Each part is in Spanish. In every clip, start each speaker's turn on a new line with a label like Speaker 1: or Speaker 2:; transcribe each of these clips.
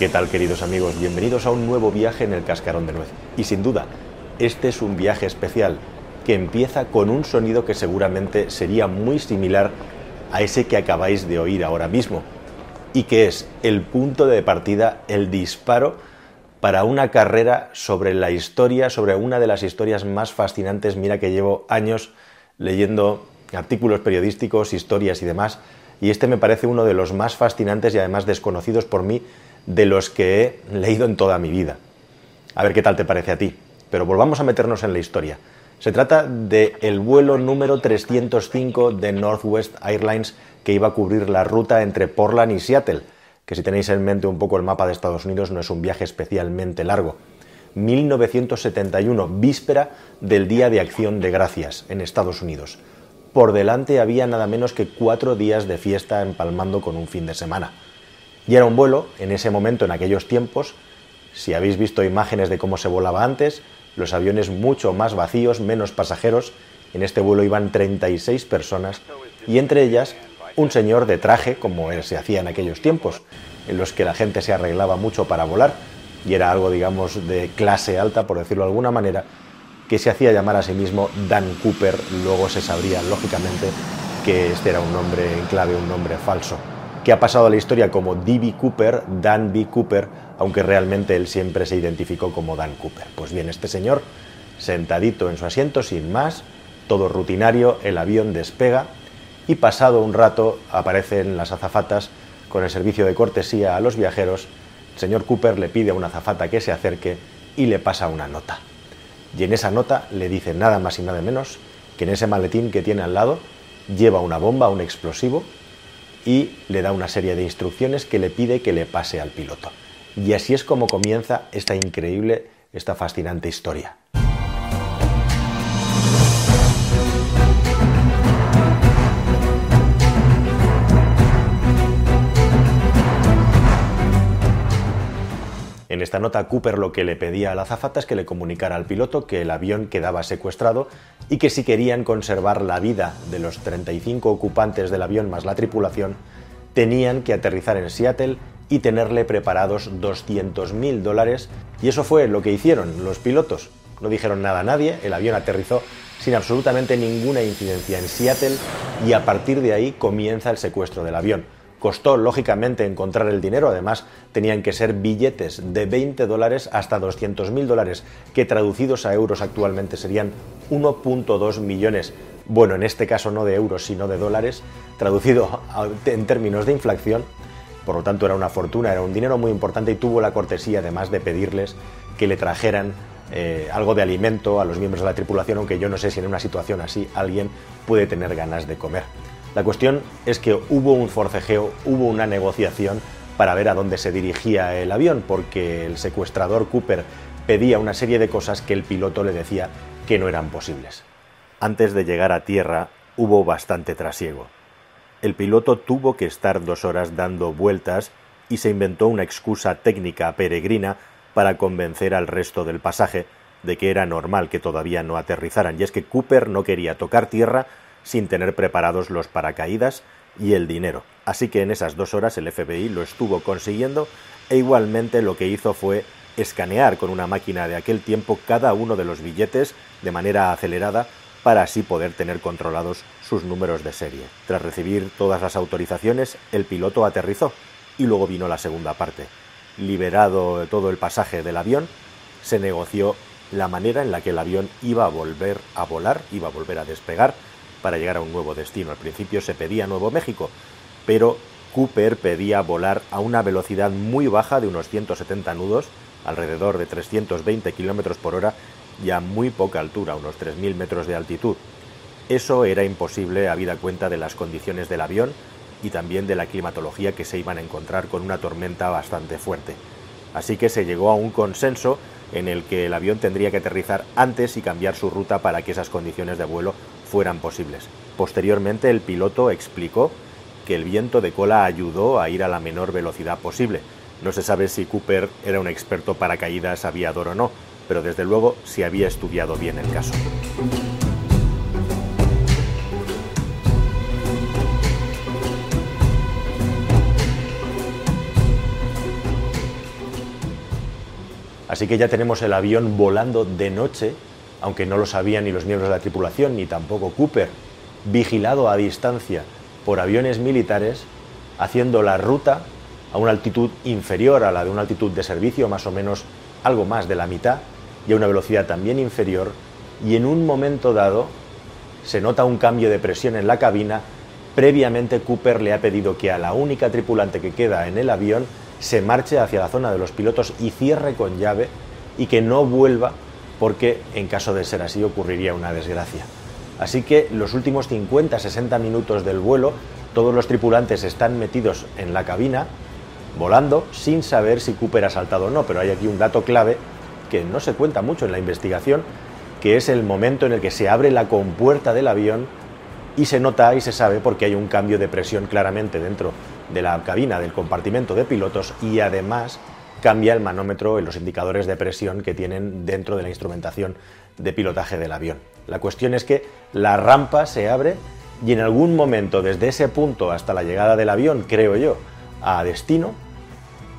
Speaker 1: ¿Qué tal queridos amigos? Bienvenidos a un nuevo viaje en el cascarón de nuez. Y sin duda, este es un viaje especial que empieza con un sonido que seguramente sería muy similar a ese que acabáis de oír ahora mismo y que es el punto de partida, el disparo para una carrera sobre la historia, sobre una de las historias más fascinantes. Mira que llevo años leyendo artículos periodísticos, historias y demás, y este me parece uno de los más fascinantes y además desconocidos por mí de los que he leído en toda mi vida. A ver qué tal te parece a ti. Pero volvamos a meternos en la historia. Se trata del el vuelo número 305 de Northwest Airlines que iba a cubrir la ruta entre Portland y Seattle, que si tenéis en mente un poco el mapa de Estados Unidos no es un viaje especialmente largo. 1971, víspera del Día de Acción de Gracias en Estados Unidos. Por delante había nada menos que cuatro días de fiesta empalmando con un fin de semana. Y era un vuelo, en ese momento, en aquellos tiempos, si habéis visto imágenes de cómo se volaba antes, los aviones mucho más vacíos, menos pasajeros, en este vuelo iban 36 personas y entre ellas un señor de traje, como se hacía en aquellos tiempos, en los que la gente se arreglaba mucho para volar, y era algo, digamos, de clase alta, por decirlo de alguna manera, que se hacía llamar a sí mismo Dan Cooper, luego se sabría, lógicamente, que este era un nombre en clave, un nombre falso, ha pasado a la historia como D.B. Cooper, Dan B. Cooper, aunque realmente él siempre se identificó como Dan Cooper. Pues bien, este señor, sentadito en su asiento, sin más, todo rutinario, el avión despega y pasado un rato aparecen las azafatas con el servicio de cortesía a los viajeros. El señor Cooper le pide a una azafata que se acerque y le pasa una nota. Y en esa nota le dice nada más y nada menos que en ese maletín que tiene al lado lleva una bomba, un explosivo, y le da una serie de instrucciones que le pide que le pase al piloto. Y así es como comienza esta increíble, esta fascinante historia. En esta nota, Cooper lo que le pedía a la azafata es que le comunicara al piloto que el avión quedaba secuestrado y que si querían conservar la vida de los 35 ocupantes del avión más la tripulación, tenían que aterrizar en Seattle y tenerle preparados 200.000 dólares. Y eso fue lo que hicieron los pilotos. No dijeron nada a nadie, el avión aterrizó sin absolutamente ninguna incidencia en Seattle y a partir de ahí comienza el secuestro del avión. Costó, lógicamente, encontrar el dinero, además tenían que ser billetes de 20 dólares hasta 200 mil dólares, que traducidos a euros actualmente serían 1.2 millones. Bueno, en este caso no de euros, sino de dólares, traducido en términos de inflación. Por lo tanto, era una fortuna, era un dinero muy importante y tuvo la cortesía, además, de pedirles que le trajeran eh, algo de alimento a los miembros de la tripulación, aunque yo no sé si en una situación así alguien puede tener ganas de comer. La cuestión es que hubo un forcejeo, hubo una negociación para ver a dónde se dirigía el avión, porque el secuestrador Cooper pedía una serie de cosas que el piloto le decía que no eran posibles. Antes de llegar a tierra hubo bastante trasiego. El piloto tuvo que estar dos horas dando vueltas y se inventó una excusa técnica peregrina para convencer al resto del pasaje de que era normal que todavía no aterrizaran, y es que Cooper no quería tocar tierra sin tener preparados los paracaídas y el dinero. Así que en esas dos horas el FBI lo estuvo consiguiendo e igualmente lo que hizo fue escanear con una máquina de aquel tiempo cada uno de los billetes de manera acelerada para así poder tener controlados sus números de serie. Tras recibir todas las autorizaciones, el piloto aterrizó y luego vino la segunda parte. Liberado todo el pasaje del avión, se negoció la manera en la que el avión iba a volver a volar, iba a volver a despegar para llegar a un nuevo destino. Al principio se pedía Nuevo México, pero Cooper pedía volar a una velocidad muy baja de unos 170 nudos, alrededor de 320 kilómetros por hora y a muy poca altura, unos 3.000 metros de altitud. Eso era imposible habida cuenta de las condiciones del avión y también de la climatología que se iban a encontrar con una tormenta bastante fuerte. Así que se llegó a un consenso en el que el avión tendría que aterrizar antes y cambiar su ruta para que esas condiciones de vuelo fueran posibles. Posteriormente el piloto explicó que el viento de cola ayudó a ir a la menor velocidad posible. No se sabe si Cooper era un experto paracaídas aviador o no, pero desde luego si había estudiado bien el caso. Así que ya tenemos el avión volando de noche, aunque no lo sabían ni los miembros de la tripulación, ni tampoco Cooper, vigilado a distancia por aviones militares, haciendo la ruta a una altitud inferior a la de una altitud de servicio, más o menos algo más de la mitad, y a una velocidad también inferior, y en un momento dado se nota un cambio de presión en la cabina. Previamente Cooper le ha pedido que a la única tripulante que queda en el avión se marche hacia la zona de los pilotos y cierre con llave y que no vuelva porque en caso de ser así ocurriría una desgracia. Así que los últimos 50-60 minutos del vuelo, todos los tripulantes están metidos en la cabina, volando, sin saber si Cooper ha saltado o no, pero hay aquí un dato clave que no se cuenta mucho en la investigación, que es el momento en el que se abre la compuerta del avión y se nota y se sabe porque hay un cambio de presión claramente dentro de la cabina del compartimento de pilotos y además cambia el manómetro en los indicadores de presión que tienen dentro de la instrumentación de pilotaje del avión. La cuestión es que la rampa se abre y en algún momento desde ese punto hasta la llegada del avión, creo yo, a destino,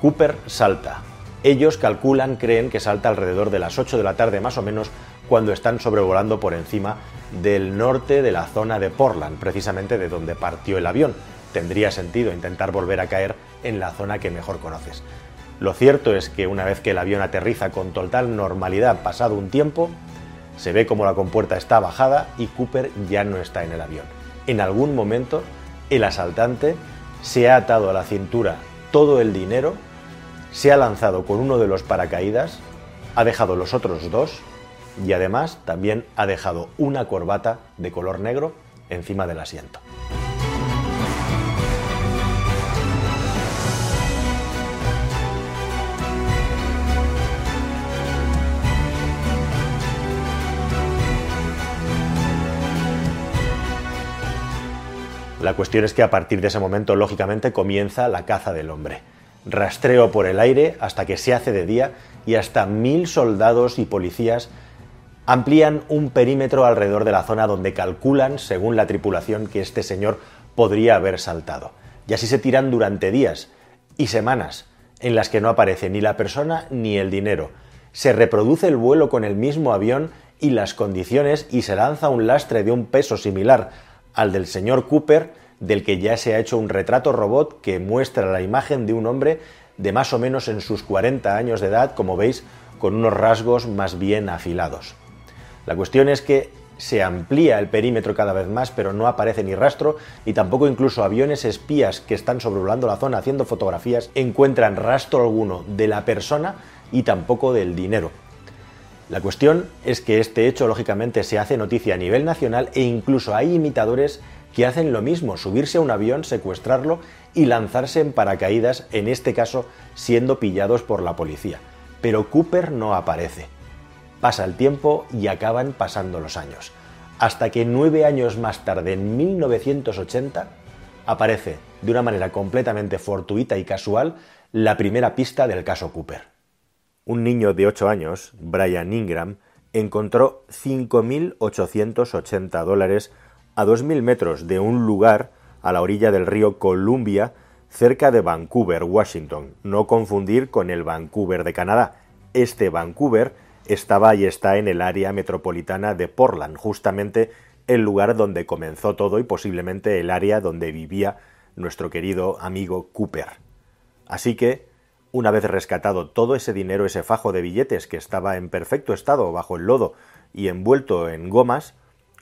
Speaker 1: Cooper salta. Ellos calculan, creen que salta alrededor de las 8 de la tarde más o menos cuando están sobrevolando por encima del norte de la zona de Portland, precisamente de donde partió el avión. Tendría sentido intentar volver a caer en la zona que mejor conoces. Lo cierto es que una vez que el avión aterriza con total normalidad pasado un tiempo, se ve como la compuerta está bajada y Cooper ya no está en el avión. En algún momento, el asaltante se ha atado a la cintura todo el dinero, se ha lanzado con uno de los paracaídas, ha dejado los otros dos y además también ha dejado una corbata de color negro encima del asiento. La cuestión es que a partir de ese momento, lógicamente, comienza la caza del hombre. Rastreo por el aire hasta que se hace de día y hasta mil soldados y policías amplían un perímetro alrededor de la zona donde calculan, según la tripulación, que este señor podría haber saltado. Y así se tiran durante días y semanas en las que no aparece ni la persona ni el dinero. Se reproduce el vuelo con el mismo avión y las condiciones y se lanza un lastre de un peso similar al del señor Cooper, del que ya se ha hecho un retrato robot que muestra la imagen de un hombre de más o menos en sus 40 años de edad, como veis, con unos rasgos más bien afilados. La cuestión es que se amplía el perímetro cada vez más, pero no aparece ni rastro, y tampoco incluso aviones espías que están sobrevolando la zona haciendo fotografías encuentran rastro alguno de la persona y tampoco del dinero. La cuestión es que este hecho lógicamente se hace noticia a nivel nacional e incluso hay imitadores que hacen lo mismo, subirse a un avión, secuestrarlo y lanzarse en paracaídas, en este caso siendo pillados por la policía. Pero Cooper no aparece. Pasa el tiempo y acaban pasando los años. Hasta que nueve años más tarde, en 1980, aparece de una manera completamente fortuita y casual la primera pista del caso Cooper un niño de 8 años, Brian Ingram, encontró 5.880 dólares a 2.000 metros de un lugar a la orilla del río Columbia, cerca de Vancouver, Washington. No confundir con el Vancouver de Canadá. Este Vancouver estaba y está en el área metropolitana de Portland, justamente el lugar donde comenzó todo y posiblemente el área donde vivía nuestro querido amigo Cooper. Así que una vez rescatado todo ese dinero, ese fajo de billetes que estaba en perfecto estado bajo el lodo y envuelto en gomas,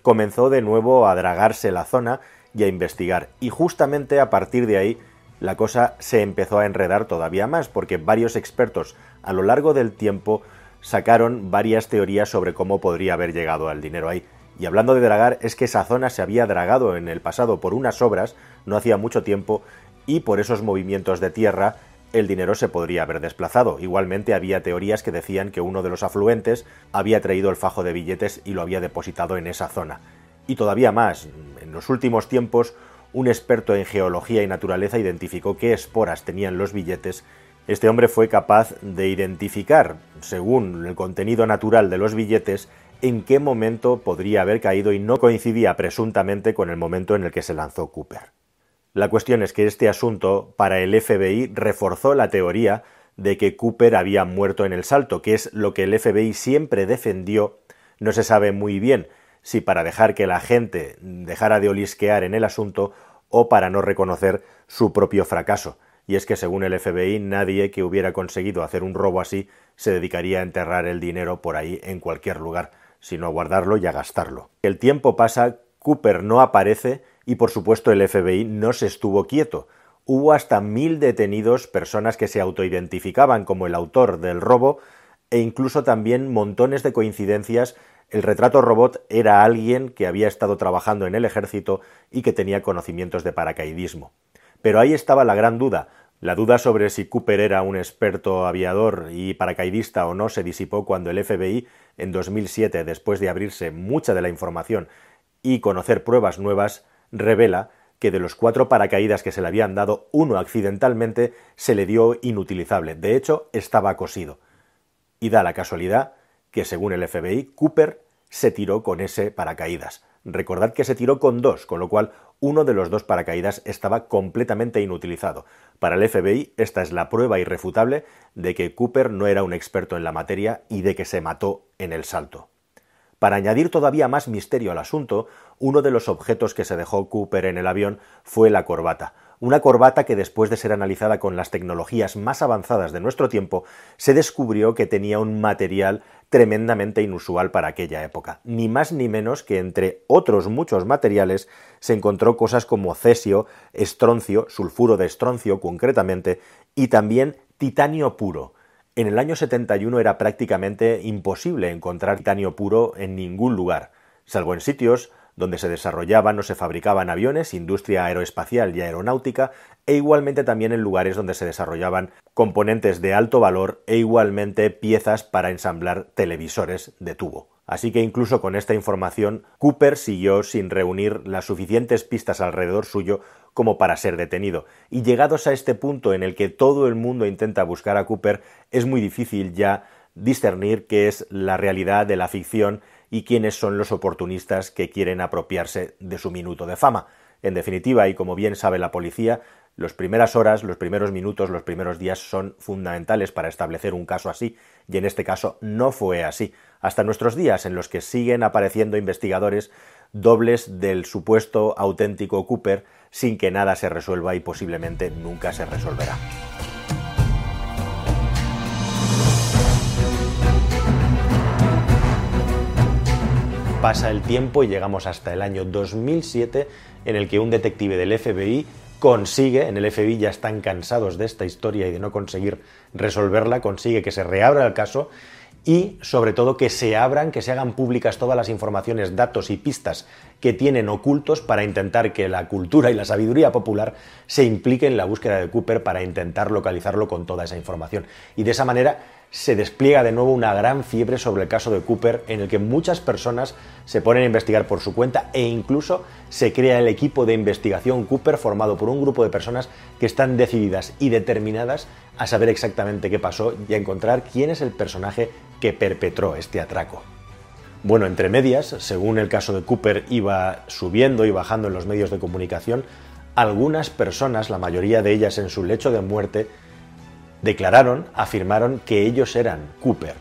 Speaker 1: comenzó de nuevo a dragarse la zona y a investigar. Y justamente a partir de ahí la cosa se empezó a enredar todavía más, porque varios expertos a lo largo del tiempo sacaron varias teorías sobre cómo podría haber llegado al dinero ahí. Y hablando de dragar, es que esa zona se había dragado en el pasado por unas obras, no hacía mucho tiempo, y por esos movimientos de tierra el dinero se podría haber desplazado. Igualmente había teorías que decían que uno de los afluentes había traído el fajo de billetes y lo había depositado en esa zona. Y todavía más, en los últimos tiempos, un experto en geología y naturaleza identificó qué esporas tenían los billetes. Este hombre fue capaz de identificar, según el contenido natural de los billetes, en qué momento podría haber caído y no coincidía presuntamente con el momento en el que se lanzó Cooper. La cuestión es que este asunto para el FBI reforzó la teoría de que Cooper había muerto en el salto, que es lo que el FBI siempre defendió, no se sabe muy bien si para dejar que la gente dejara de olisquear en el asunto o para no reconocer su propio fracaso. Y es que según el FBI nadie que hubiera conseguido hacer un robo así se dedicaría a enterrar el dinero por ahí en cualquier lugar, sino a guardarlo y a gastarlo. El tiempo pasa, Cooper no aparece y por supuesto el FBI no se estuvo quieto. Hubo hasta mil detenidos, personas que se autoidentificaban como el autor del robo, e incluso también montones de coincidencias. El retrato robot era alguien que había estado trabajando en el ejército y que tenía conocimientos de paracaidismo. Pero ahí estaba la gran duda. La duda sobre si Cooper era un experto aviador y paracaidista o no se disipó cuando el FBI, en 2007, después de abrirse mucha de la información y conocer pruebas nuevas, revela que de los cuatro paracaídas que se le habían dado, uno accidentalmente se le dio inutilizable. De hecho, estaba cosido. Y da la casualidad que, según el FBI, Cooper se tiró con ese paracaídas. Recordad que se tiró con dos, con lo cual uno de los dos paracaídas estaba completamente inutilizado. Para el FBI, esta es la prueba irrefutable de que Cooper no era un experto en la materia y de que se mató en el salto. Para añadir todavía más misterio al asunto, uno de los objetos que se dejó Cooper en el avión fue la corbata. Una corbata que después de ser analizada con las tecnologías más avanzadas de nuestro tiempo, se descubrió que tenía un material tremendamente inusual para aquella época. Ni más ni menos que entre otros muchos materiales se encontró cosas como cesio, estroncio, sulfuro de estroncio concretamente, y también titanio puro. En el año 71 era prácticamente imposible encontrar titanio puro en ningún lugar, salvo en sitios donde se desarrollaban o se fabricaban aviones, industria aeroespacial y aeronáutica, e igualmente también en lugares donde se desarrollaban componentes de alto valor e igualmente piezas para ensamblar televisores de tubo. Así que incluso con esta información, Cooper siguió sin reunir las suficientes pistas alrededor suyo como para ser detenido. Y llegados a este punto en el que todo el mundo intenta buscar a Cooper, es muy difícil ya discernir qué es la realidad de la ficción y quiénes son los oportunistas que quieren apropiarse de su minuto de fama. En definitiva, y como bien sabe la policía, las primeras horas, los primeros minutos, los primeros días son fundamentales para establecer un caso así, y en este caso no fue así. Hasta nuestros días, en los que siguen apareciendo investigadores dobles del supuesto auténtico Cooper, sin que nada se resuelva y posiblemente nunca se resolverá. Pasa el tiempo y llegamos hasta el año 2007 en el que un detective del FBI consigue, en el FBI ya están cansados de esta historia y de no conseguir resolverla, consigue que se reabra el caso y sobre todo que se abran, que se hagan públicas todas las informaciones, datos y pistas que tienen ocultos para intentar que la cultura y la sabiduría popular se impliquen en la búsqueda de Cooper para intentar localizarlo con toda esa información. Y de esa manera se despliega de nuevo una gran fiebre sobre el caso de Cooper en el que muchas personas se ponen a investigar por su cuenta e incluso se crea el equipo de investigación Cooper formado por un grupo de personas que están decididas y determinadas a saber exactamente qué pasó y a encontrar quién es el personaje que perpetró este atraco. Bueno, entre medias, según el caso de Cooper iba subiendo y bajando en los medios de comunicación, algunas personas, la mayoría de ellas en su lecho de muerte, declararon, afirmaron que ellos eran Cooper.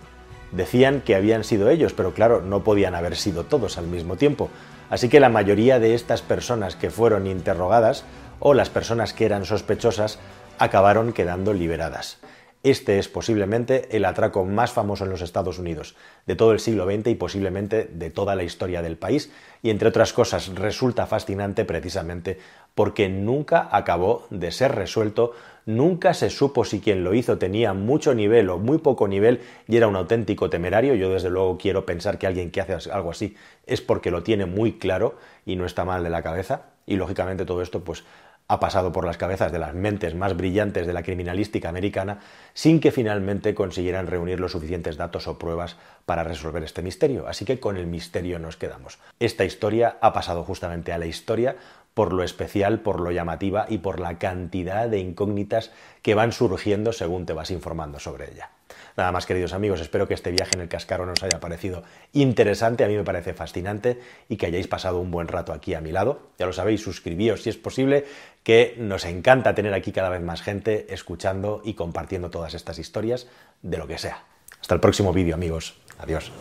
Speaker 1: Decían que habían sido ellos, pero claro, no podían haber sido todos al mismo tiempo. Así que la mayoría de estas personas que fueron interrogadas o las personas que eran sospechosas acabaron quedando liberadas. Este es posiblemente el atraco más famoso en los Estados Unidos de todo el siglo XX y posiblemente de toda la historia del país y entre otras cosas resulta fascinante precisamente porque nunca acabó de ser resuelto, nunca se supo si quien lo hizo tenía mucho nivel o muy poco nivel y era un auténtico temerario. Yo desde luego quiero pensar que alguien que hace algo así es porque lo tiene muy claro y no está mal de la cabeza y lógicamente todo esto pues ha pasado por las cabezas de las mentes más brillantes de la criminalística americana sin que finalmente consiguieran reunir los suficientes datos o pruebas para resolver este misterio. Así que con el misterio nos quedamos. Esta historia ha pasado justamente a la historia por lo especial, por lo llamativa y por la cantidad de incógnitas que van surgiendo según te vas informando sobre ella. Nada más, queridos amigos, espero que este viaje en el cascarón os haya parecido interesante, a mí me parece fascinante y que hayáis pasado un buen rato aquí a mi lado. Ya lo sabéis, suscribíos si es posible, que nos encanta tener aquí cada vez más gente escuchando y compartiendo todas estas historias de lo que sea. Hasta el próximo vídeo, amigos. Adiós.